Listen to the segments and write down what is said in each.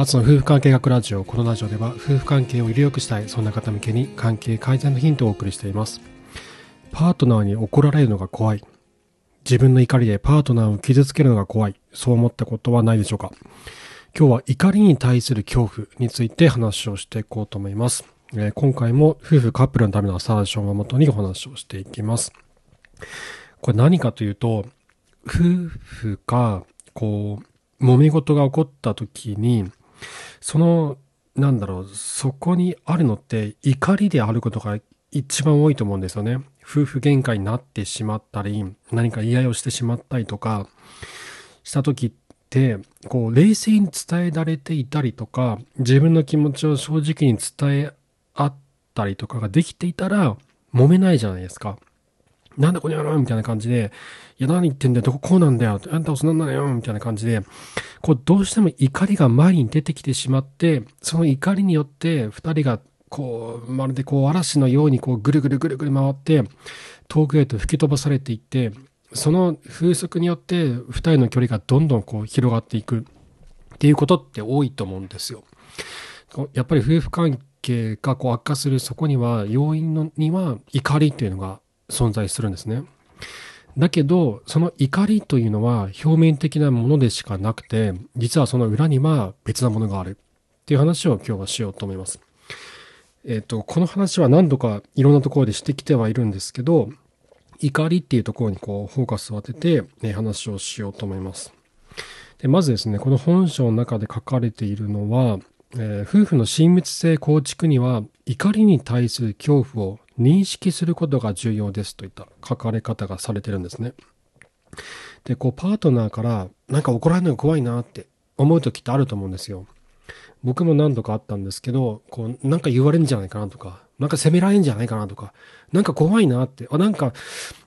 あつの夫婦関係学ラジオ。このラジオでは夫婦関係をより良くしたい、そんな方向けに関係改善のヒントをお送りしています。パートナーに怒られるのが怖い。自分の怒りでパートナーを傷つけるのが怖い。そう思ったことはないでしょうか今日は怒りに対する恐怖について話をしていこうと思います。えー、今回も夫婦カップルのためのアサーションをもとにお話をしていきます。これ何かというと、夫婦が、こう、揉め事が起こった時に、その、なんだろう、そこにあるのって怒りであることが一番多いと思うんですよね。夫婦喧嘩になってしまったり、何か言い合いをしてしまったりとか、した時って、こう、冷静に伝えられていたりとか、自分の気持ちを正直に伝え合ったりとかができていたら、揉めないじゃないですか。なんだこの野郎みたいな感じで、いや何言ってんだよ、どここうなんだよ、あんたはそんなんだよ、みたいな感じで、こうどうしても怒りが前に出てきてしまって、その怒りによって二人がこう、まるでこう嵐のようにこうぐるぐるぐるぐる回って、遠くへと吹き飛ばされていって、その風速によって二人の距離がどんどんこう広がっていくっていうことって多いと思うんですよ。やっぱり夫婦関係がこう悪化するそこには要因のには怒りっていうのが存在するんですね。だけど、その怒りというのは表面的なものでしかなくて、実はその裏には別なものがあるっていう話を今日はしようと思います。えっ、ー、と、この話は何度かいろんなところでしてきてはいるんですけど、怒りっていうところにこうフォーカスを当てて、ね、話をしようと思います。でまずですね、この本書の中で書かれているのは、えー、夫婦の親密性構築には怒りに対する恐怖を認識することが重要ですといった書かれ方がされてるんですね。で、こう、パートナーからなんか怒られるのが怖いなって思う時ってあると思うんですよ。僕も何度かあったんですけど、こう、なんか言われるんじゃないかなとか、なんか責められんじゃないかなとか、なんか怖いなって、あ、なんか、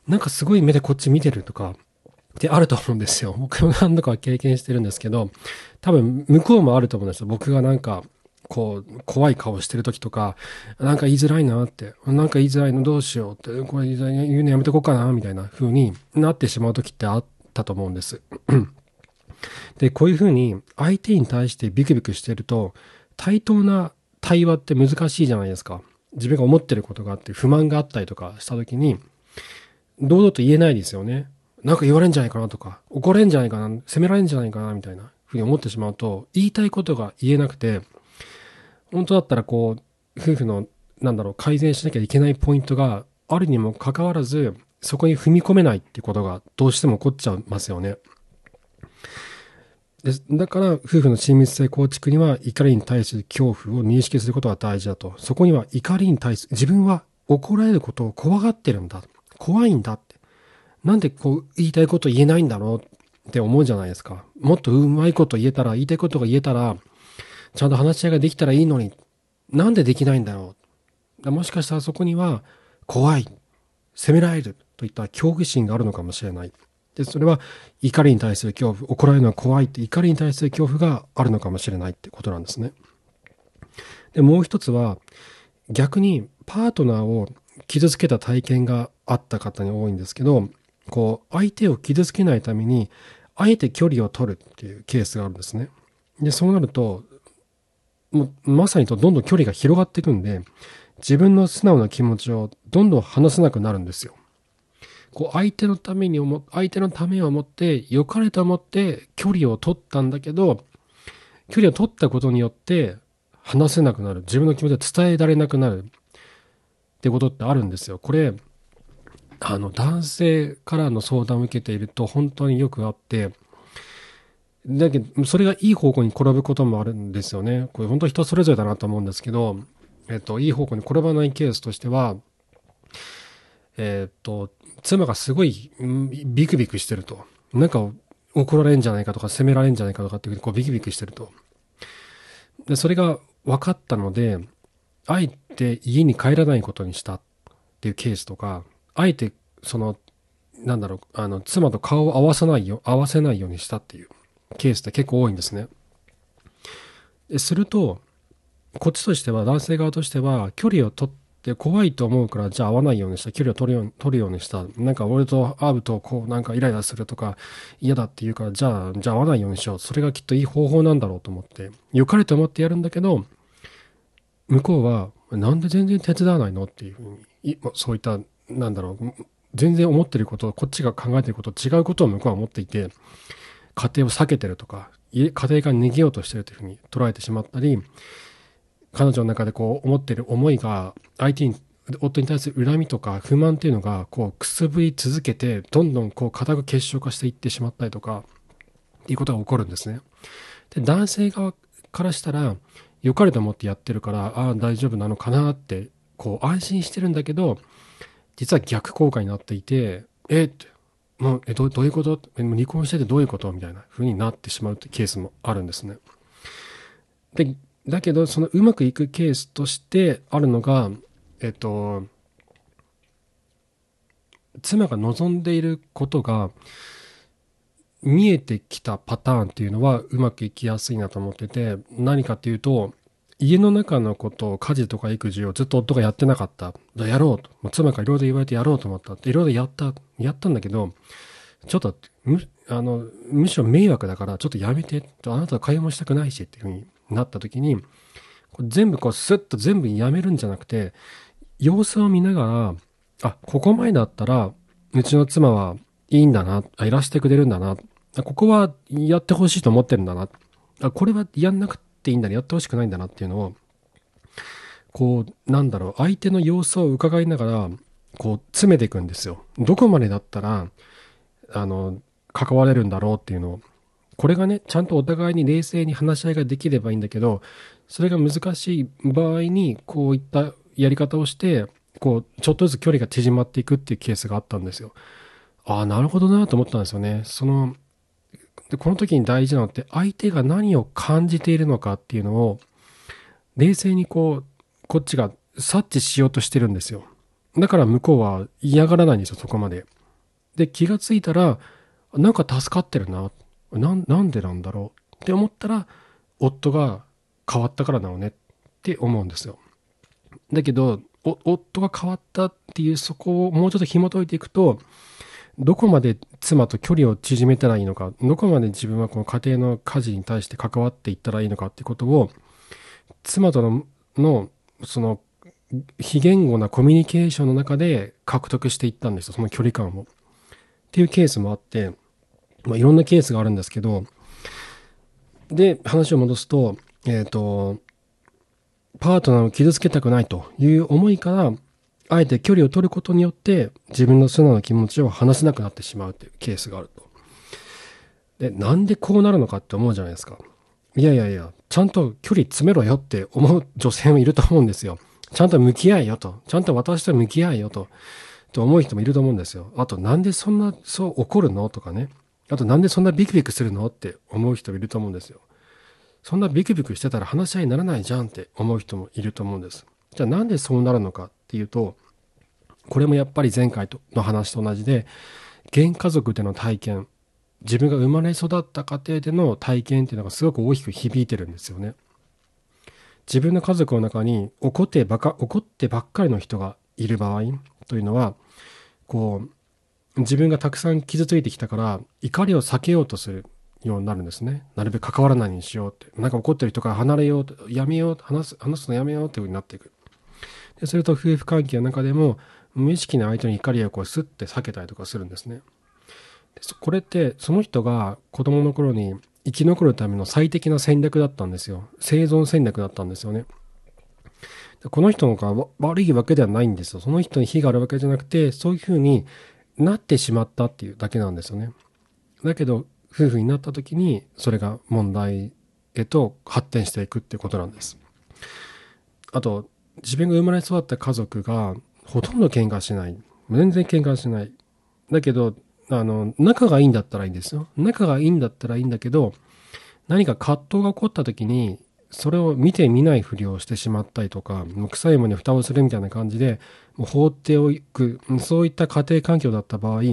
なんかすごい目でこっち見てるとか、ってあると思うんですよ。僕も何度か経験してるんですけど、多分向こうもあると思うんですよ。僕がなんか、こう、怖い顔してる時とか、なんか言いづらいなって、なんか言いづらいのどうしようって、これ言うのやめとこうかな、みたいな風になってしまう時ってあったと思うんです。で、こういう風に相手に対してビクビクしてると、対等な対話って難しいじゃないですか。自分が思ってることがあって、不満があったりとかした時に、堂々と言えないですよね。なんか言われんじゃないかなとか、怒れんじゃないかな、責められんじゃないかな、みたいなふうに思ってしまうと、言いたいことが言えなくて、本当だったらこう、夫婦の、なんだろう、改善しなきゃいけないポイントがあるにもかかわらず、そこに踏み込めないってことがどうしても起こっちゃいますよね。でだから、夫婦の親密性構築には怒りに対する恐怖を認識することが大事だと。そこには怒りに対する、自分は怒られることを怖がってるんだ。怖いんだって。なんでこう言いたいこと言えないんだろうって思うじゃないですか。もっとうまいこと言えたら、言いたいことが言えたら、ちゃんと話し合いができたらいいのに、なんでできないんだろう。もしかしたらそこには、怖い、責められるといった恐怖心があるのかもしれない。で、それは怒りに対する恐怖、怒られるのは怖いって怒りに対する恐怖があるのかもしれないってことなんですね。で、もう一つは、逆にパートナーを傷つけた体験があった方に多いんですけど、こう、相手を傷つけないために、あえて距離を取るっていうケースがあるんですね。で、そうなると、もうまさにとどんどん距離が広がっていくんで、自分の素直な気持ちをどんどん話せなくなるんですよ。こう相手のために思、相手のためを思って、良かれと思って距離を取ったんだけど、距離を取ったことによって話せなくなる。自分の気持ちを伝えられなくなる。ってことってあるんですよ。これ、あの、男性からの相談を受けていると本当によくあって、だけど、それがいい方向に転ぶこともあるんですよね。これ本当人それぞれだなと思うんですけど、えっと、いい方向に転ばないケースとしては、えっと、妻がすごいビクビクしてると。なんか怒られんじゃないかとか責められんじゃないかとかっていうこうビクビクしてると。で、それが分かったので、あえて家に帰らないことにしたっていうケースとか、あえてその、なんだろう、あの、妻と顔を合わさないよ、合わせないようにしたっていうケースって結構多いんですね。すると、こっちとしては、男性側としては、距離を取っで、怖いと思うから、じゃあ会わないようにした。距離を取るように取るようにした。なんか俺と会うと、こう、なんかイライラするとか、嫌だって言うから、じゃあ、じゃあ会わないようにしよう。それがきっといい方法なんだろうと思って、良かれと思ってやるんだけど、向こうは、なんで全然手伝わないのっていうふうに、そういった、なんだろう、全然思ってること、こっちが考えてること、違うことを向こうは思っていて、家庭を避けてるとか、家庭から逃げようとしてるというふうに捉えてしまったり、彼女の中でこう思ってる思いが相手に夫に対する恨みとか不満っていうのがこうくすぶり続けてどんどんこう固く結晶化していってしまったりとかっていうことが起こるんですね。で男性側からしたら良かれと思ってやってるからああ大丈夫なのかなってこう安心してるんだけど実は逆効果になっていてえっ？もうえどどういうこと？え、もう離婚しててどういうこと？みたいな風になってしまうってケースもあるんですね。でだけど、そのうまくいくケースとしてあるのが、えっと、妻が望んでいることが見えてきたパターンっていうのはうまくいきやすいなと思ってて、何かっていうと、家の中のことを家事とか育児をずっと夫がやってなかった。じゃやろうと。妻がいろいろ言われてやろうと思った。いろいろやった。やったんだけど、ちょっと、む、あの、むしろ迷惑だから、ちょっとやめて。あなたは会話もしたくないしっていうふうになった時に、全部こうスッと全部やめるんじゃなくて、様子を見ながら、あ、ここまでだったら、うちの妻はいいんだな、いらしてくれるんだな、ここはやってほしいと思ってるんだな、あ、これはやんなくてっていいんだね、やってほしくないんだなっていうのを、こう、なんだろう、相手の様子を伺いながら、こう、詰めていくんですよ。どこまでだったら、あの、関われるんだろうっていうのを、これがね、ちゃんとお互いに冷静に話し合いができればいいんだけど、それが難しい場合に、こういったやり方をして、こう、ちょっとずつ距離が縮まっていくっていうケースがあったんですよ。ああ、なるほどなと思ったんですよね。その、で、この時に大事なのって、相手が何を感じているのかっていうのを、冷静にこう、こっちが察知しようとしてるんですよ。だから向こうは嫌がらないんですよ、そこまで。で、気がついたら、なんか助かってるな。ななんでなんだろうって思ったら夫が変わったからなのねって思うんですよ。だけど夫が変わったっていうそこをもうちょっと紐解いていくとどこまで妻と距離を縮めたらいいのかどこまで自分はこの家庭の家事に対して関わっていったらいいのかってことを妻とののその非言語なコミュニケーションの中で獲得していったんですよその距離感を。っていうケースもあってまあ、いろんなケースがあるんですけど、で、話を戻すと、えっ、ー、と、パートナーを傷つけたくないという思いから、あえて距離を取ることによって自分の素直な気持ちを話せなくなってしまうというケースがあると。で、なんでこうなるのかって思うじゃないですか。いやいやいや、ちゃんと距離詰めろよって思う女性もいると思うんですよ。ちゃんと向き合えよと。ちゃんと私と向き合えよと。と思う人もいると思うんですよ。あと、なんでそんな、そう怒るのとかね。あとなんでそんなビクビクするのって思う人もいると思うんですよ。そんなビクビクしてたら話し合いにならないじゃんって思う人もいると思うんです。じゃあなんでそうなるのかっていうと、これもやっぱり前回の話と同じで、原家族での体験、自分が生まれ育った家庭での体験っていうのがすごく大きく響いてるんですよね。自分の家族の中に怒ってばか怒ってばっかりの人がいる場合というのはこう自分がたくさん傷ついてきたから怒りを避けようとするようになるんですね。なるべく関わらないようにしようって。なんか怒ってる人から離れようと、やめよう、話す、話すのやめようっていう風になっていく。で、それと夫婦関係の中でも無意識な相手の怒りをこうスッて避けたりとかするんですね。でこれってその人が子供の頃に生き残るための最適な戦略だったんですよ。生存戦略だったんですよね。でこの人のが悪いわけではないんですよ。その人に非があるわけじゃなくて、そういうふうになってしまったっていうだけなんですよね。だけど、夫婦になった時に、それが問題へと発展していくっていうことなんです。あと、自分が生まれ育った家族がほとんど喧嘩しない。全然喧嘩しない。だけど、あの、仲がいいんだったらいいんですよ。仲がいいんだったらいいんだけど、何か葛藤が起こった時に、それを見て見ないふりをしてしまったりとか、もう臭いものに蓋をするみたいな感じで、もう放っておく、そういった家庭環境だった場合、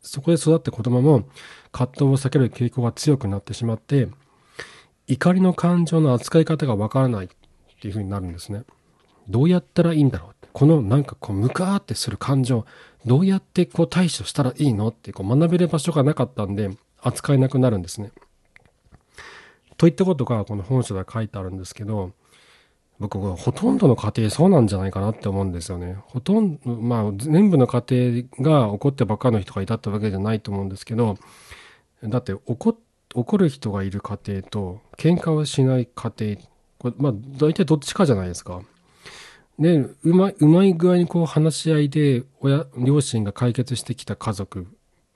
そこで育った子供も葛藤を避ける傾向が強くなってしまって、怒りの感情の扱い方がわからないっていうふうになるんですね。どうやったらいいんだろうってこのなんかこう、ムカーってする感情、どうやってこう対処したらいいのってこう学べる場所がなかったんで、扱えなくなるんですね。といったことがこの本書では書いてあるんですけど、僕はほとんどの家庭そうなんじゃないかなって思うんですよね。ほとんど、まあ全部の家庭が怒ってばっかの人がいたってわけじゃないと思うんですけど、だって怒怒る人がいる家庭と喧嘩をしない家庭、これまあ大体どっちかじゃないですか。で、うまい、うまい具合にこう話し合いで親、両親が解決してきた家族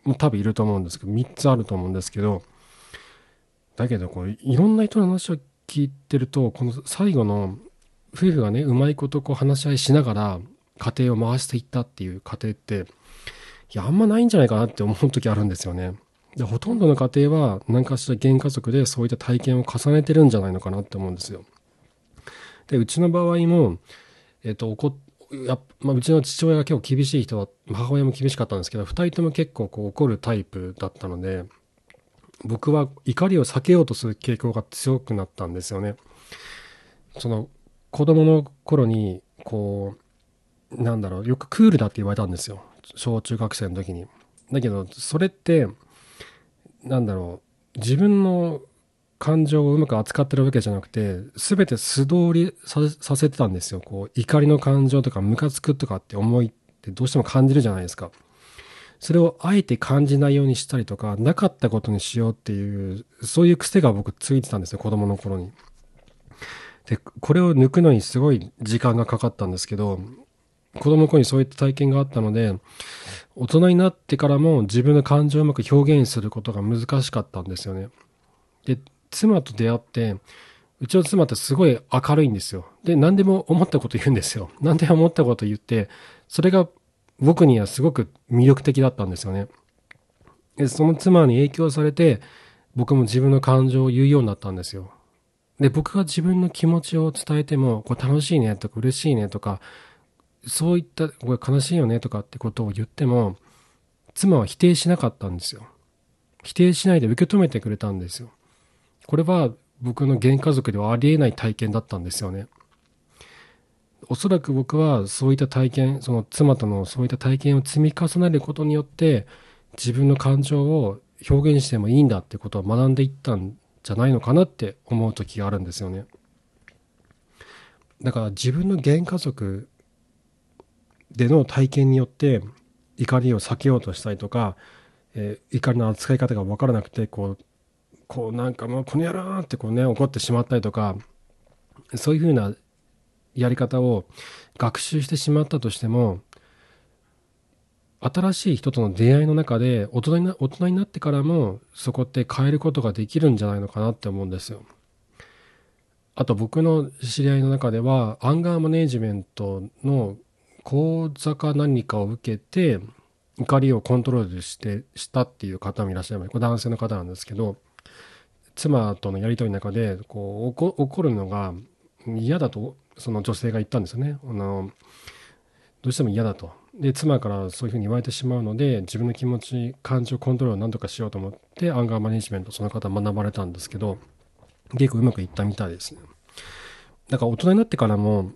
も多分いると思うんですけど、3つあると思うんですけど、だけどこういろんな人の話を聞いてると、この最後の夫婦がね、うまいことこう話し合いしながら家庭を回していったっていう家庭って、いや、あんまないんじゃないかなって思う時あるんですよね。でほとんどの家庭は何かしら原家族でそういった体験を重ねてるんじゃないのかなって思うんですよ。で、うちの場合も、えっ、と、怒やまあ、うちの父親が結構厳しい人は、母親も厳しかったんですけど、2人とも結構こう怒るタイプだったので、僕は怒りを避けようとする傾向が強くなったんですよね。その子供の頃に、こう、なんだろう、よくクールだって言われたんですよ。小中学生の時に。だけど、それって、なんだろう、自分の感情をうまく扱ってるわけじゃなくて、すべて素通りさせてたんですよ。こう、怒りの感情とか、ムカつくとかって思いってどうしても感じるじゃないですか。それをあえて感じないようにしたりとか、なかったことにしようっていう、そういう癖が僕ついてたんですよ、子供の頃に。で、これを抜くのにすごい時間がかかったんですけど、子供の頃にそういった体験があったので、大人になってからも自分の感情をうまく表現することが難しかったんですよね。で、妻と出会って、うちの妻ってすごい明るいんですよ。で、何でも思ったこと言うんですよ。何でも思ったこと言って、それが僕にはすごく魅力的だったんですよね。で、その妻に影響されて、僕も自分の感情を言うようになったんですよ。で、僕が自分の気持ちを伝えても、これ楽しいねとか嬉しいねとか、そういった、これ悲しいよねとかってことを言っても、妻は否定しなかったんですよ。否定しないで受け止めてくれたんですよ。これは僕の原家族ではありえない体験だったんですよね。おそらく僕はそういった体験、その妻とのそういった体験を積み重ねることによって、自分の感情を表現してもいいんだってことを学んでいったんじゃないのかなって思う時があるんですよね。だから自分の原家族での体験によって怒りを避けようとしたりとか、えー、怒りの扱い方が分からなくてこうこうなんかもうこの野郎ってこうね怒ってしまったりとかそういうふうなやり方を学習してしまったとしても新しい人との出会いの中で大人にな大人になってからもそこって変えることができるんじゃないのかなって思うんですよ。あと僕の知り合いの中ではアンガーマネージメントの講座か何かを受けて怒りをコントロールしてしたっていう方もいらっしゃいます。これ男性の方なんですけど妻とのやり取りの中でこう怒るのが嫌だとその女性が言ったんですよね。あのどうしても嫌だと。で、妻からそういうふうに言われてしまうので、自分の気持ち、感情コントロールを何とかしようと思って、アンガーマネジメント、その方学ばれたんですけど、結構うまくいったみたいですね。だから大人になってからも、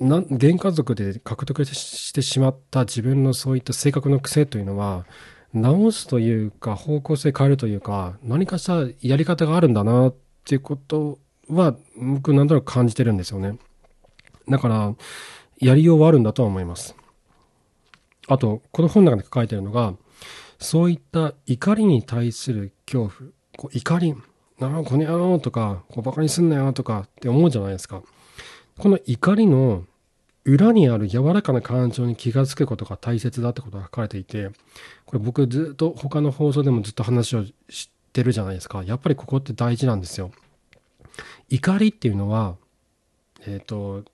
な原家族で獲得してしまった自分のそういった性格の癖というのは、直すというか、方向性変えるというか、何かしたやり方があるんだなっていうことは、僕なんとなく感じてるんですよね。だから、やりようはあるんだとは思います。あと、この本の中で書かれてるのが、そういった怒りに対する恐怖、こう怒り、なあ、この野郎とか、こうバカにすんなよとかって思うじゃないですか。この怒りの裏にある柔らかな感情に気がつくことが大切だってことが書かれていて、これ僕ずっと他の放送でもずっと話をしてるじゃないですか。やっぱりここって大事なんですよ。怒りっていうのは、えっ、ー、と、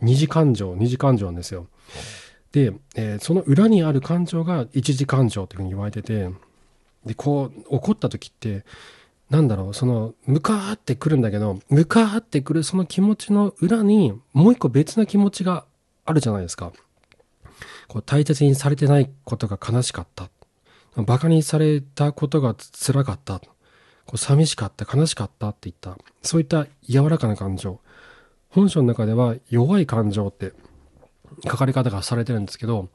二次感情、二次感情なんですよ。で、えー、その裏にある感情が一次感情というふうに言われてて、で、こう、怒った時って、なんだろう、その、向かってくるんだけど、向かってくるその気持ちの裏に、もう一個別な気持ちがあるじゃないですか。こう、大切にされてないことが悲しかった。馬鹿にされたことが辛かった。こう寂しかった、悲しかったっていった、そういった柔らかな感情。本書の中では弱い感情って書かれ方がされてるんですけど、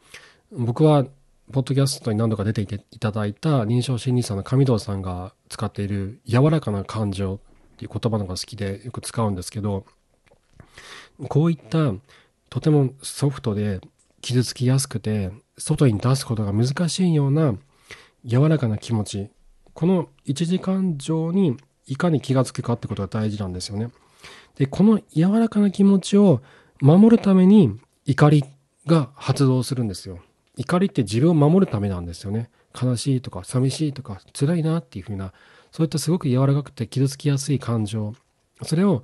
僕は、ポッドキャストに何度か出ていていただいた臨床心理士さんの上藤さんが使っている柔らかな感情っていう言葉のが好きでよく使うんですけど、こういったとてもソフトで傷つきやすくて外に出すことが難しいような柔らかな気持ちこの一時感情にいかに気がつくかってことが大事なんですよね。で、この柔らかな気持ちを守るために怒りが発動するんですよ。怒りって自分を守るためなんですよね。悲しいとか寂しいとか辛いなっていうふうな、そういったすごく柔らかくて傷つきやすい感情、それを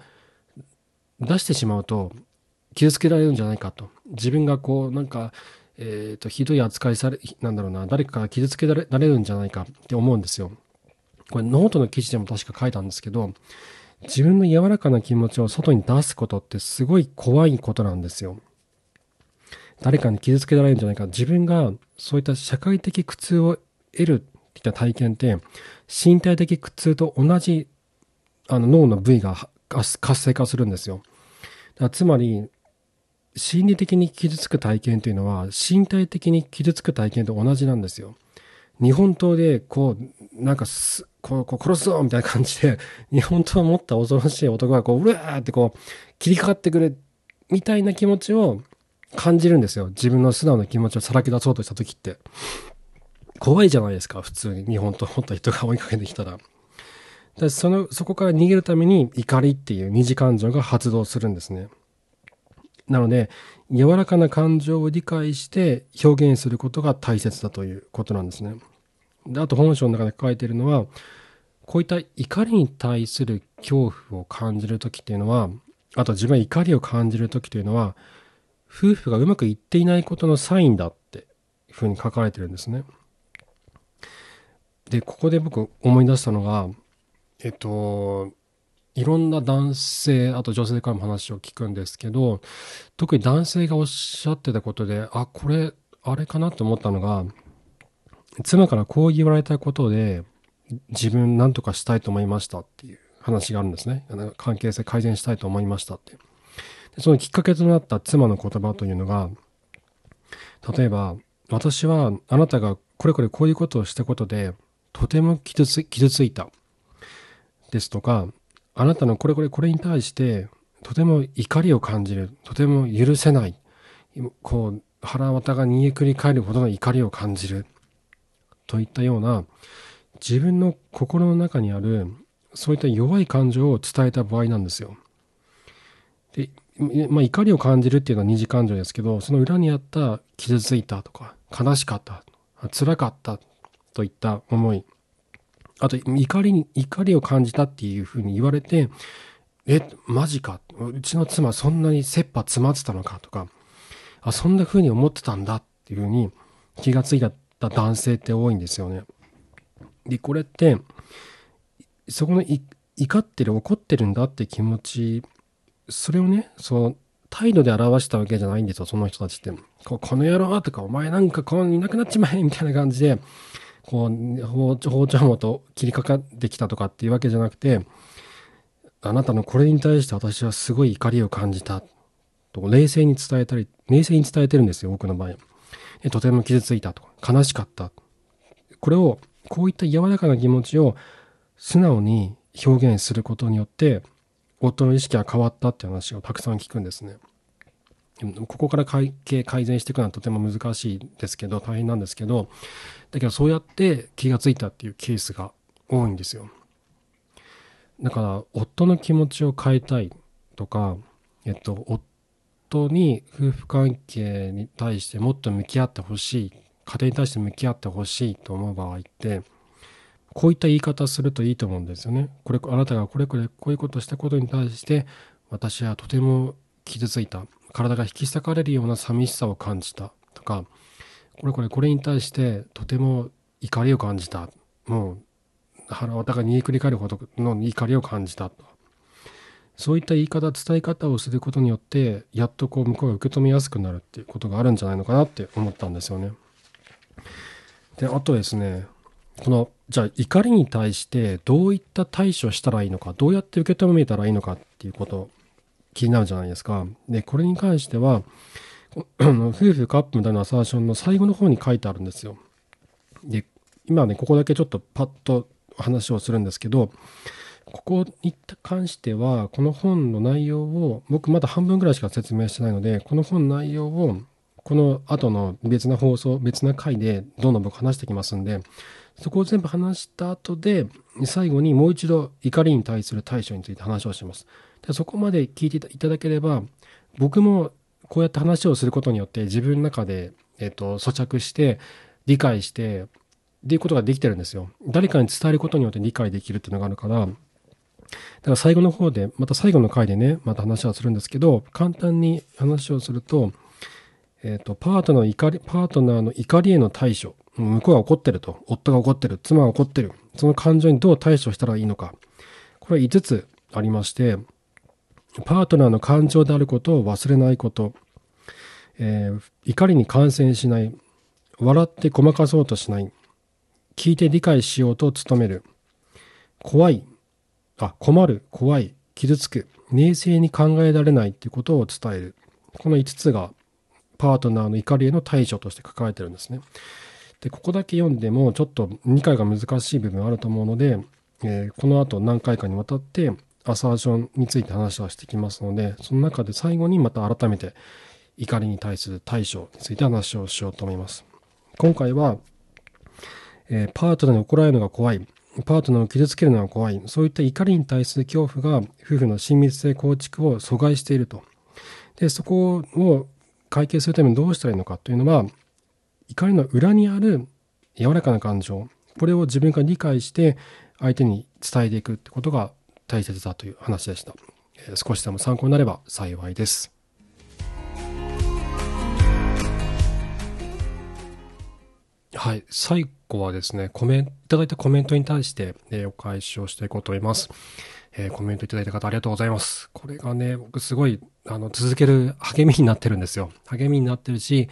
出してしまうと傷つけられるんじゃないかと。自分がこうなんか、えっ、ー、と、ひどい扱いされ、なんだろうな、誰かから傷つけられるんじゃないかって思うんですよ。これノートの記事でも確か書いたんですけど、自分の柔らかな気持ちを外に出すことってすごい怖いことなんですよ。誰かに傷つけられるんじゃないか。自分がそういった社会的苦痛を得るっていった体験って、身体的苦痛と同じあの脳の部位が活性化するんですよ。だつまり、心理的に傷つく体験というのは、身体的に傷つく体験と同じなんですよ。日本刀で、こう、なんかす、こう、こう殺すぞみたいな感じで、日本刀を持った恐ろしい男が、こう、うわーってこう、切りかかってくる、みたいな気持ちを感じるんですよ。自分の素直な気持ちをさらけ出そうとした時って。怖いじゃないですか、普通に日本刀を持った人が追いかけてきたら。でその、そこから逃げるために怒りっていう二次感情が発動するんですね。なので、柔らかな感情を理解して表現することが大切だということなんですね。であと本書の中で書いているのは、こういった怒りに対する恐怖を感じる時っていうのは、あと自分は怒りを感じる時というのは、夫婦がうまくいっていないことのサインだっていうふうに書かれてるんですね。で、ここで僕思い出したのが、えっと、いろんな男性、あと女性からも話を聞くんですけど、特に男性がおっしゃってたことで、あ、これ、あれかなと思ったのが、妻からこう言われたことで、自分何とかしたいと思いましたっていう話があるんですね。関係性改善したいと思いましたって。でそのきっかけとなった妻の言葉というのが、例えば、私はあなたがこれこれこういうことをしたことで、とても傷つ傷ついた。ですとか、あなたのこれこれこれに対してとても怒りを感じる。とても許せない。こう、腹渡が煮えくり返るほどの怒りを感じる。といったような自分の心の中にあるそういった弱い感情を伝えた場合なんですよ。で、まあ、怒りを感じるっていうのは二次感情ですけど、その裏にあった傷ついたとか、悲しかった、辛かったといった思い。あと、怒りに、怒りを感じたっていうふうに言われて、え、マジか。うちの妻そんなに切羽詰まってたのかとか、あ、そんなふうに思ってたんだっていうふうに気がついた男性って多いんですよね。で、これって、そこの怒ってる、怒ってるんだって気持ち、それをね、その態度で表したわけじゃないんですよ、その人たちって。ここの野郎とか、お前なんかこういなくなっちまえみたいな感じで、こう、包丁もと切りかかってきたとかっていうわけじゃなくて、あなたのこれに対して私はすごい怒りを感じた。と冷静に伝えたり、冷静に伝えてるんですよ、僕の場合。とても傷ついたとか、悲しかった。これを、こういった柔らかな気持ちを素直に表現することによって、夫の意識が変わったって話をたくさん聞くんですね。ここから会計改善していくのはとても難しいですけど、大変なんですけど、だけどそうやって気がついたっていうケースが多いんですよ。だから、夫の気持ちを変えたいとか、えっと、夫に夫婦関係に対してもっと向き合ってほしい、家庭に対して向き合ってほしいと思う場合って、こういった言い方するといいと思うんですよね。これ、あなたがこれこれこういうことしたことに対して、私はとても傷ついた。体が引き裂かれるような寂しさを感じたとかこれこれこれに対してとても怒りを感じたもう腹渡が煮えくり返るほどの怒りを感じたそういった言い方伝え方をすることによってやっとこう向こうが受け止めやすくなるっていうことがあるんじゃないのかなって思ったんですよね。であとですねこのじゃあ怒りに対してどういった対処したらいいのかどうやって受け止めたらいいのかっていうこと気になるじゃないですか。で、これに関しては、夫婦カップみたいなアサーションの最後の方に書いてあるんですよ。で、今ね、ここだけちょっとパッと話をするんですけど、ここに関しては、この本の内容を、僕まだ半分ぐらいしか説明してないので、この本の内容を、この後の別な放送、別な回でどんどん僕話してきますんで、そこを全部話した後で、最後にもう一度怒りに対する対処について話をします。でそこまで聞いていただければ、僕もこうやって話をすることによって自分の中で、えっと、咀嚼して、理解して、っていうことができてるんですよ。誰かに伝えることによって理解できるっていうのがあるから、だから最後の方で、また最後の回でね、また話はするんですけど、簡単に話をすると、えっ、と、パートナーの怒り、パートナーの怒りへの対処。向こうが怒ってると。夫が怒ってる。妻が怒ってる。その感情にどう対処したらいいのか。これ5つありまして、パートナーの感情であることを忘れないこと。えー、怒りに感染しない。笑ってごまかそうとしない。聞いて理解しようと努める。怖い。あ、困る。怖い。傷つく。冷静に考えられないっていうことを伝える。この5つがパートナーの怒りへの対処として書かれてるんですね。で、ここだけ読んでもちょっと理解が難しい部分あると思うので、えー、この後何回かにわたってアサーションについて話はしてきますので、その中で最後にまた改めて怒りに対する対処について話をしようと思います。今回は、えー、パートナーに怒られるのが怖い。パートナーを傷つけるのが怖い。そういった怒りに対する恐怖が夫婦の親密性構築を阻害していると。で、そこを解決するためにどうしたらいいのかというのは、怒りの裏にある柔らかな感情、これを自分が理解して相手に伝えていくってことが大切だという話でした。少しでも参考になれば幸いです。はい。最後はですね、コメント、いただいたコメントに対して、え、お返しをしていこうと思います。えー、コメントいただいた方ありがとうございます。これがね、僕すごい、あの、続ける励みになってるんですよ。励みになってるし、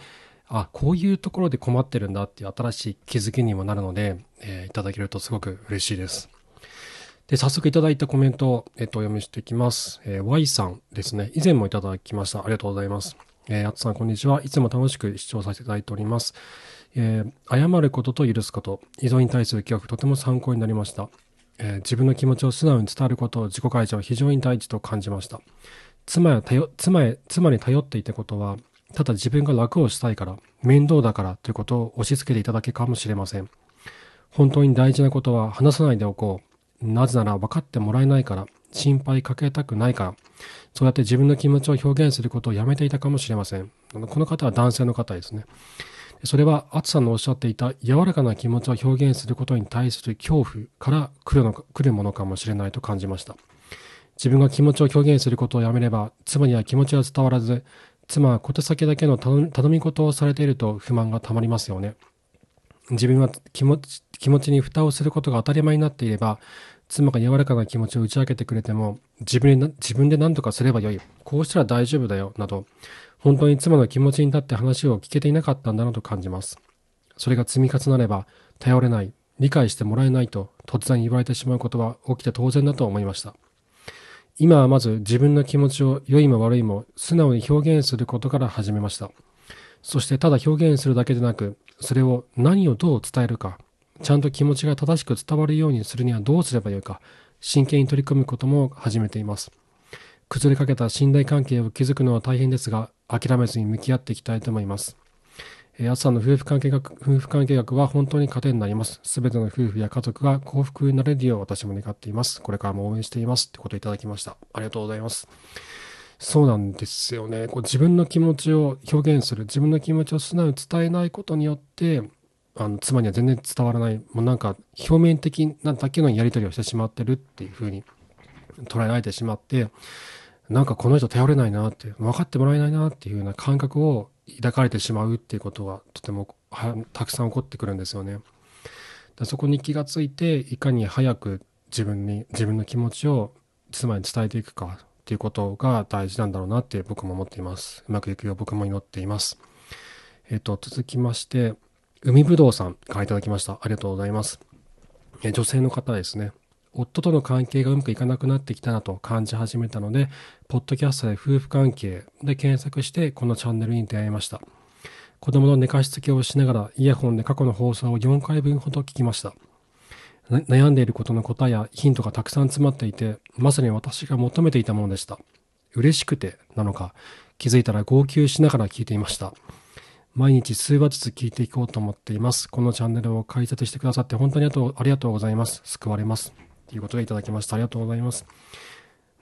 あ、こういうところで困ってるんだっていう新しい気づきにもなるので、えー、いただけるとすごく嬉しいです。で、早速いただいたコメントを、えっと、お読みしていきます。えー、Y さんですね。以前もいただきました。ありがとうございます。えー、あつさん、こんにちは。いつも楽しく視聴させていただいております。えー、謝ることと許すこと、依存に対する記憶、とても参考になりました。えー、自分の気持ちを素直に伝えることを、自己解消は非常に大事と感じました。妻や妻へ妻に頼っていたことは、ただ自分が楽をしたいから、面倒だからということを押し付けていただけかもしれません。本当に大事なことは話さないでおこう。なぜなら分かってもらえないから、心配かけたくないから、そうやって自分の気持ちを表現することをやめていたかもしれません。この方は男性の方ですね。それは、アツさんのおっしゃっていた柔らかな気持ちを表現することに対する恐怖から来るのか来るものかもしれないと感じました。自分が気持ちを表現することをやめれば、妻には気持ちが伝わらず、妻は小手先だけの頼み事をされていると不満がたまりますよね。自分は気持ち気持ちに蓋をすることが当たり前になっていれば、妻が柔らかな気持ちを打ち明けてくれても、自分で自分で何とかすればよい。こうしたら大丈夫だよ。など、本当に妻の気持ちに立って話を聞けていなかったんだなと感じます。それが積み重なれば、頼れない、理解してもらえないと突然言われてしまうことは起きて当然だと思いました。今はまず自分の気持ちを良いも悪いも素直に表現することから始めました。そしてただ表現するだけでなく、それを何をどう伝えるか、ちゃんと気持ちが正しく伝わるようにするにはどうすればよいか、真剣に取り組むことも始めています。崩れかけた信頼関係を築くのは大変ですが、諦めずに向き合っていきたいと思います。えー、さんの夫婦関係学、夫婦関係学は本当に糧になります。すべての夫婦や家族が幸福になれるよう私も願っています。これからも応援しています。ってことをいただきました。ありがとうございます。そうなんですよね。こう自分の気持ちを表現する、自分の気持ちを素直に伝えないことによって、あの妻には全然伝わらない、もうなんか表面的なだけのやり取りをしてしまってるっていうふうに捉えられてしまって、なんかこの人頼れないなって、分かってもらえないなっていうような感覚を抱かれてしまうっていうことがとてもたくさん起こってくるんですよね。だそこに気がついて、いかに早く自分に、自分の気持ちを妻に伝えていくかっていうことが大事なんだろうなって僕も思っています。うまくいくよう僕も祈っています。えっ、と、続きまして、海ぶどうさんからいただきました。ありがとうございます。え女性の方ですね。夫との関係がうまくいかなくなってきたなと感じ始めたので、ポッドキャストで夫婦関係で検索してこのチャンネルに出会いました。子供の寝かしつけをしながらイヤホンで過去の放送を4回分ほど聞きました。悩んでいることの答えやヒントがたくさん詰まっていて、まさに私が求めていたものでした。嬉しくてなのか、気づいたら号泣しながら聞いていました。毎日数話ずつ聞いていこうと思っています。このチャンネルを解説してくださって本当にありがとうございます。救われます。ということでいただきました。ありがとうございます。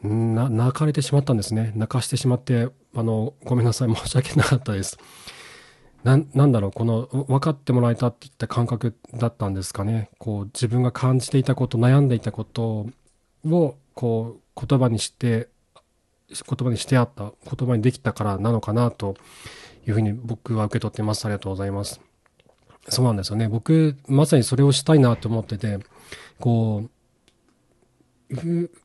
な、泣かれてしまったんですね。泣かしてしまって、あの、ごめんなさい。申し訳なかったです。な、なんだろう、この、分かってもらえたっていった感覚だったんですかね。こう、自分が感じていたこと、悩んでいたことを、こう、言葉にして、言葉にしてあった、言葉にできたからなのかなというふうに僕は受け取ってます。ありがとうございます。そうなんですよね。僕、まさにそれをしたいなと思ってて、こう、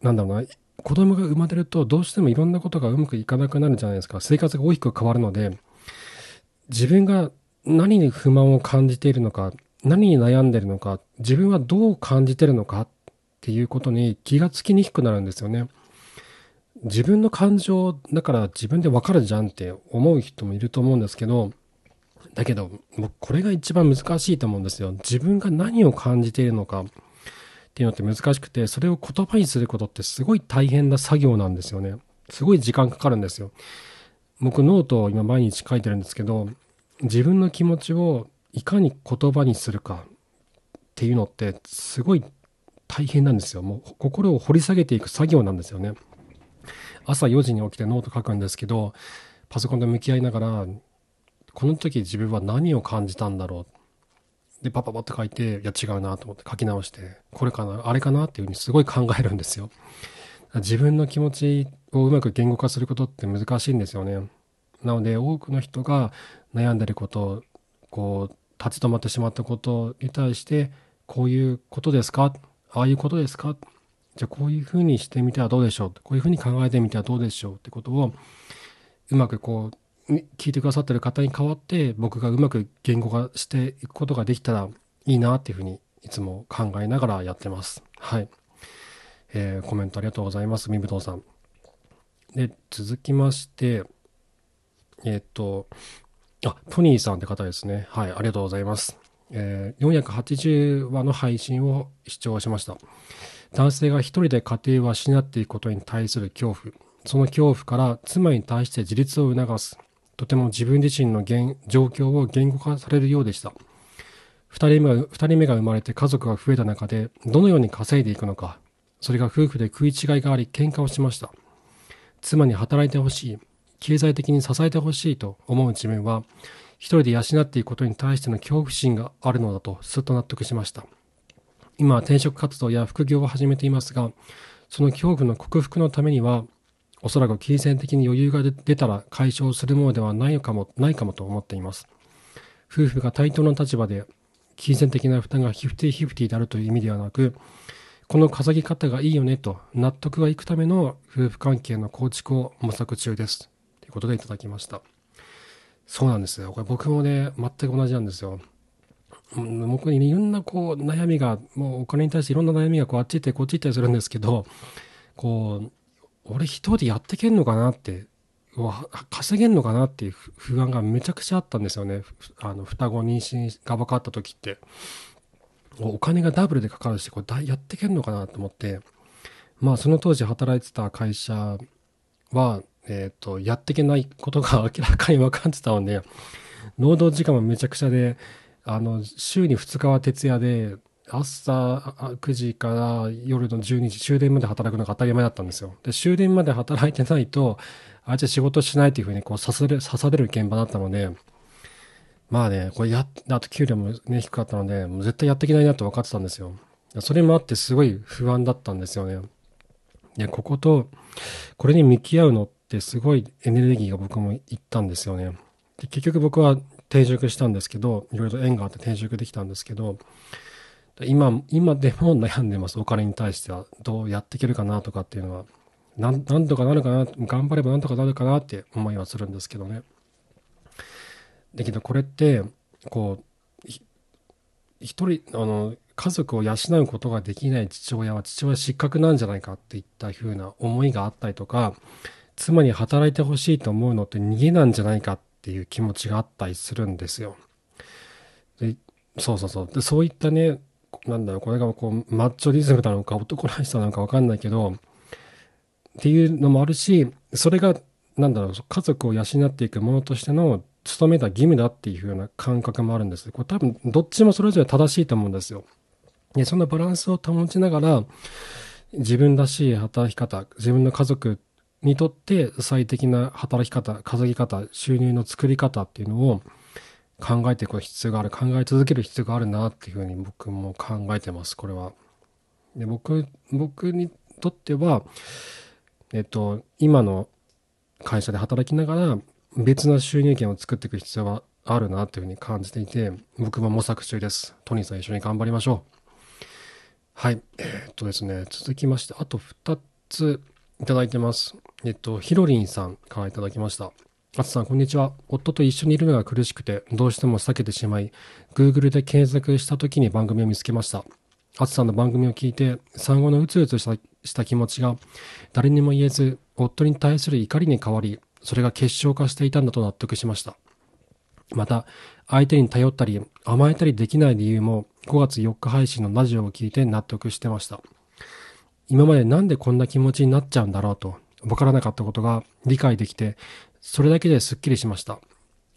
なんだろうな、子供が生まれるとどうしてもいろんなことがうまくいかなくなるじゃないですか。生活が大きく変わるので、自分が何に不満を感じているのか、何に悩んでいるのか、自分はどう感じているのかっていうことに気がつきにくくなるんですよね。自分の感情だから自分でわかるじゃんって思う人もいると思うんですけど、だけど、僕これが一番難しいと思うんですよ。自分が何を感じているのかっていうのって難しくて、それを言葉にすることってすごい大変な作業なんですよね。すごい時間かかるんですよ。僕ノートを今毎日書いてるんですけど、自分の気持ちをいかに言葉にするかっていうのってすごい大変なんですよ。もう心を掘り下げていく作業なんですよね。朝4時に起きてノート書くんですけど、パソコンと向き合いながら、この時自分は何を感じたんだろう。で、パパパって書いて、いや違うなと思って書き直して、これかな、あれかなっていうふうにすごい考えるんですよ。自分の気持ちをうまく言語化することって難しいんですよね。なので、多くの人が悩んでること、こう、立ち止まってしまったことに対して、こういうことですか？ああいうことですか？じゃあこういうふうにしてみてはどうでしょう？こういうふうに考えてみてはどうでしょう？ってことをうまくこう聞いてくださってる方に代わって僕がうまく言語化していくことができたらいいなっていうふうにいつも考えながらやってます。はい。えー、コメントありがとうございます。みぶとうさん。で、続きまして、えっ、と、あ、トニーさんって方ですね。はい、ありがとうございます。えー、480話の配信を視聴しました。男性が一人で家庭を失っていくことに対する恐怖、その恐怖から妻に対して自立を促す、とても自分自身の現状況を言語化されるようでした。二人目が人目が生まれて家族が増えた中で、どのように稼いでいくのか、それが夫婦で食い違いがあり喧嘩をしました。妻に働いてほしい、経済的に支えてほしいと思う自分は、一人で養っていくことに対しての恐怖心があるのだとすっと納得しました。今は、転職活動や副業を始めていますが、その恐怖の克服のためには、おそらく金銭的に余裕が出たら解消するものではないかも、ないかもと思っています。夫婦が対等な立場で、金銭的な負担がヒフティヒフティであるという意味ではなく、この稼ぎ方がいいよねと納得がいくための夫婦関係の構築を模索中です。ということでいただきました。そうなんですよ。これ僕もね、全く同じなんですよ。僕にいろんなこう悩みが、もうお金に対していろんな悩みがこうあっち行ったりこっち行ったりするんですけど、こう、俺一人でやってけんのかなって、稼げんのかなっていう不安がめちゃくちゃあったんですよね。あの、双子妊娠が分かった時って。お金がダブルでかかるし、これやってけんのかなと思って、まあその当時働いてた会社は、えっ、ー、と、やってけないことが明らかに分かってたので、労働時間もめちゃくちゃで、あの、週に2日は徹夜で、朝9時から夜の12時、終電まで働くのが当たり前だったんですよ。で、終電まで働いてないと、あいつ仕事しないっていうふうにこう刺される、刺される現場だったので、まあね、これや、あと給料もね、低かったので、もう絶対やっていけないなと分かってたんですよ。それもあってすごい不安だったんですよね。で、ここと、これに向き合うのってすごいエネルギーが僕もいったんですよね。で結局僕は転職したんですけど、いろいろ縁があって転職できたんですけど、今、今でも悩んでます。お金に対しては。どうやっていけるかなとかっていうのは。なん、なんとかなるかな、頑張ればなんとかなるかなって思いはするんですけどね。だけどこれって、こう、一人、あの、家族を養うことができない父親は父親失格なんじゃないかっていったふうな思いがあったりとか、妻に働いてほしいと思うのって逃げなんじゃないかっていう気持ちがあったりするんですよ。でそうそうそう。で、そういったね、なんだろう、これがこう、マッチョリズムなのか男らしさなのかわかんないけど、っていうのもあるし、それが、なんだろう、家族を養っていくものとしての務めた義務だっていう風な感覚もあるんです。これ多分、どっちもそれぞれ正しいと思うんですよ。で、そのバランスを保ちながら、自分らしい働き方、自分の家族にとって最適な働き方、稼ぎ方、収入の作り方っていうのを考えていく必要がある、考え続ける必要があるなっていうふうに僕も考えてます、これは。で僕、僕にとっては、えっと、今の会社で働きながら別な収入源を作っていく必要はあるなというふうに感じていて、僕も模索中です。トニーさん一緒に頑張りましょう。はい。えー、っとですね、続きまして、あと2ついただいてます。えっと、ひろりんさんからいただきました。あつさん、こんにちは。夫と一緒にいるのが苦しくて、どうしても避けてしまい、Google で検索した時に番組を見つけました。あつさんの番組を聞いて、産後のうつうつしたした気持ちが、誰にも言えず、夫に対する怒りに変わり、それが結晶化していたんだと納得しました。また、相手に頼ったり、甘えたりできない理由も、5月4日配信のラジオを聞いて納得してました。今までなんでこんな気持ちになっちゃうんだろうと、わからなかったことが理解できて、それだけですっきりしました。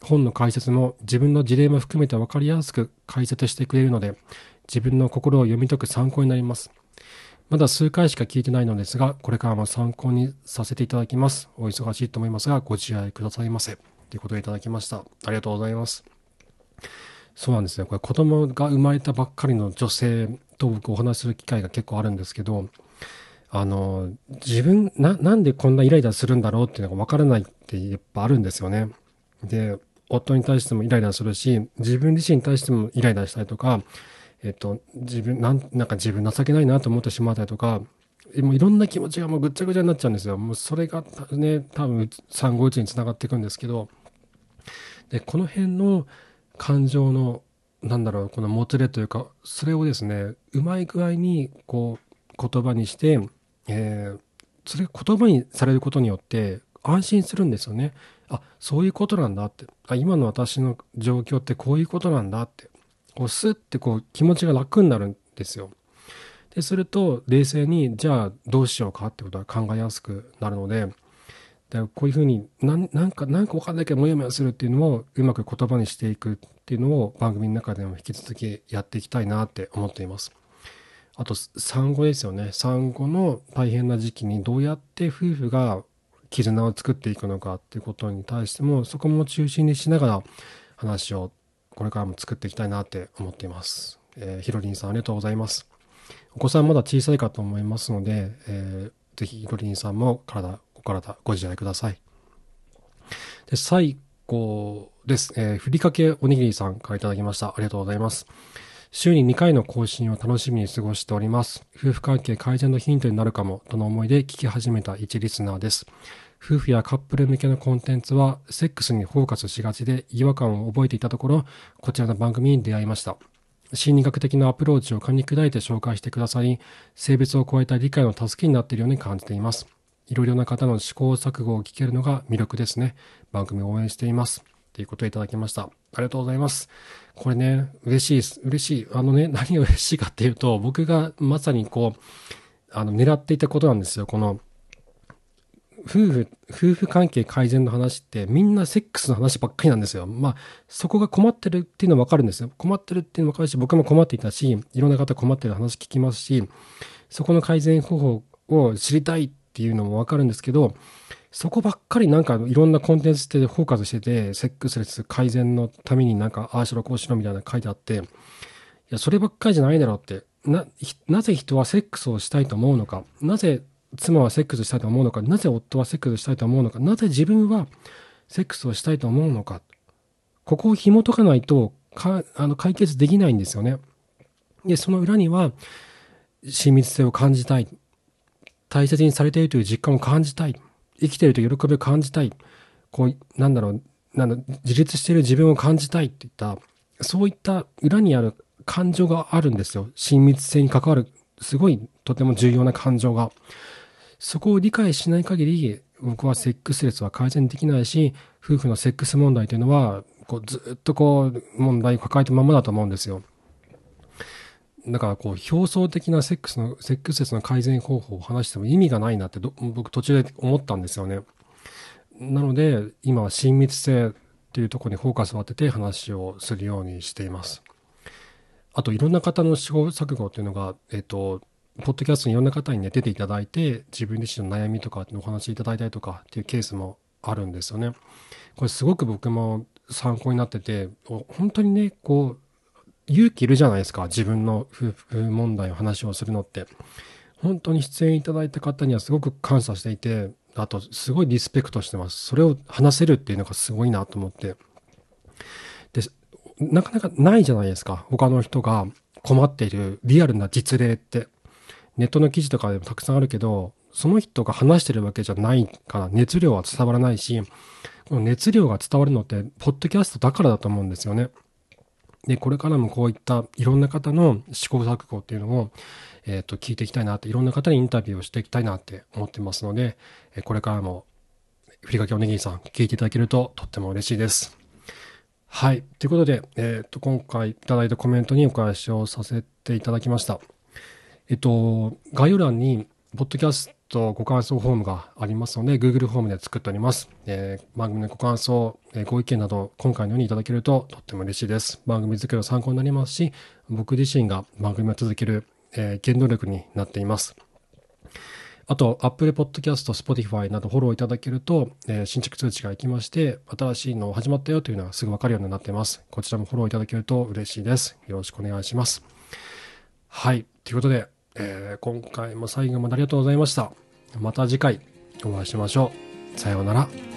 本の解説も自分の事例も含めて分かりやすく解説してくれるので、自分の心を読み解く参考になります。まだ数回しか聞いてないのですが、これからも参考にさせていただきます。お忙しいと思いますが、ご自愛くださいませ。ということでいただきました。ありがとうございます。そうなんですね。これ子供が生まれたばっかりの女性と僕お話しする機会が結構あるんですけど、あの、自分、な、なんでこんなイライラするんだろうっていうのがわからないってやっぱあるんですよね。で、夫に対してもイライラするし、自分自身に対してもイライラしたりとか、えっと、自分、なん、なんか自分情けないなと思ってしまったりとか、もういろんな気持ちがもうぐっちゃぐちゃになっちゃうんですよ。もうそれがね、多分産後うちにつながっていくんですけど、で、この辺の感情の、なんだろう、このもつれというか、それをですね、うまい具合に、こう、言葉にして、えー、それ言葉にされることによって安心するんですよね。あ、そういうことなんだって。あ、今の私の状況ってこういうことなんだって。こうスッてこう気持ちが楽になるんですよ。ですると冷静にじゃあどうしようかってことは考えやすくなるので、だこういうふうにななんかなんかわかんないけどもやもやするっていうのをうまく言葉にしていくっていうのを番組の中でも引き続きやっていきたいなって思っています。あと産後ですよね。産後の大変な時期にどうやって夫婦が絆を作っていくのかっていうことに対してもそこも中心にしながら話をこれからも作っていきたいなって思っています。えー、ひろりんさんありがとうございます。お子さんまだ小さいかと思いますので、えー、ぜひひろりんさんも体、お体ご自愛ください。で、最後です。えー、ふりかけおにぎりさんからいただきました。ありがとうございます。週に2回の更新を楽しみに過ごしております。夫婦関係改善のヒントになるかもとの思いで聞き始めた一リスナーです。夫婦やカップル向けのコンテンツはセックスにフォーカスしがちで違和感を覚えていたところ、こちらの番組に出会いました。心理学的なアプローチを噛み砕いて紹介してくださり、性別を超えた理解の助けになっているように感じています。いろいろな方の試行錯誤を聞けるのが魅力ですね。番組を応援しています。ということをいただきました。ありがとうございます。これね、嬉しいです。嬉しい。あのね、何が嬉しいかっていうと、僕がまさにこう、あの、狙っていたことなんですよ。この、夫婦、夫婦関係改善の話ってみんなセックスの話ばっかりなんですよ。まあ、そこが困ってるっていうのはわかるんですよ。困ってるっていうのもわかるし、僕も困っていたし、いろんな方困ってる話聞きますし、そこの改善方法を知りたいっていうのもわかるんですけど、そこばっかりなんかいろんなコンテンツでフォーカスしてて、セックスレス改善のためになんか、ああしろこうしろみたいな書いてあって、いや、そればっかりじゃないだろうって。な、なぜ人はセックスをしたいと思うのか。なぜ妻はセックスしたいと思うのか。なぜ夫はセックスしたいと思うのか。なぜ自分はセックスをしたいと思うのか。ここを紐解かないと、か、あの、解決できないんですよね。で、その裏には、親密性を感じたい。大切にされているという実感を感じたい。生きてると喜びを感じたい。こう、なんだろう、なんだ、自立している自分を感じたいっていった、そういった裏にある感情があるんですよ。親密性に関わる、すごいとても重要な感情が。そこを理解しない限り、僕はセックスレスは改善できないし、夫婦のセックス問題というのは、こうずっとこう問題を抱えたままだと思うんですよ。だからこう表層的なセックスの、セックスレスの改善方法を話しても意味がないなって僕途中で思ったんですよね。なので、今は親密性っていうところにフォーカスを当てて話をするようにしています。あと、いろんな方の試行錯誤っていうのが、えっと、ポッドキャストにいろんな方にね、出ていただいて、自分自身の悩みとかお話いただいたりとかっていうケースもあるんですよね。これすごく僕も参考になってて、本当にね、こう、勇気いるじゃないですか。自分の夫婦問題を話をするのって。本当に出演いただいた方にはすごく感謝していて、あと、すごいリスペクトしてます。それを話せるっていうのがすごいなと思って。で、なかなかないじゃないですか。他の人が困っているリアルな実例って。ネットの記事とかでもたくさんあるけど、その人が話してるわけじゃないから熱量は伝わらないし、この熱量が伝わるのって、ポッドキャストだからだと思うんですよね。で、これからもこういったいろんな方の試行錯誤っていうのを、えっ、ー、と、聞いていきたいなって、いろんな方にインタビューをしていきたいなって思ってますので、これからも、ふりかけおにぎりさん、聞いていただけるととっても嬉しいです。はい。ということで、えっ、ー、と、今回いただいたコメントにお返しをさせていただきました。えっと、概要欄に、ポッドキャストご感想フォームがありますので、Google フォームで作っております。えー、番組のご感想、えー、ご意見など、今回のようにいただけるととっても嬉しいです。番組作りの参考になりますし、僕自身が番組を続ける、えー、原動力になっています。あと、Apple Podcast、Spotify などフォローいただけると、えー、新着通知が行きまして、新しいの始まったよというのがすぐわかるようになっています。こちらもフォローいただけると嬉しいです。よろしくお願いします。はい。ということで、えー、今回も最後までありがとうございました。また次回お会いしましょう。さようなら。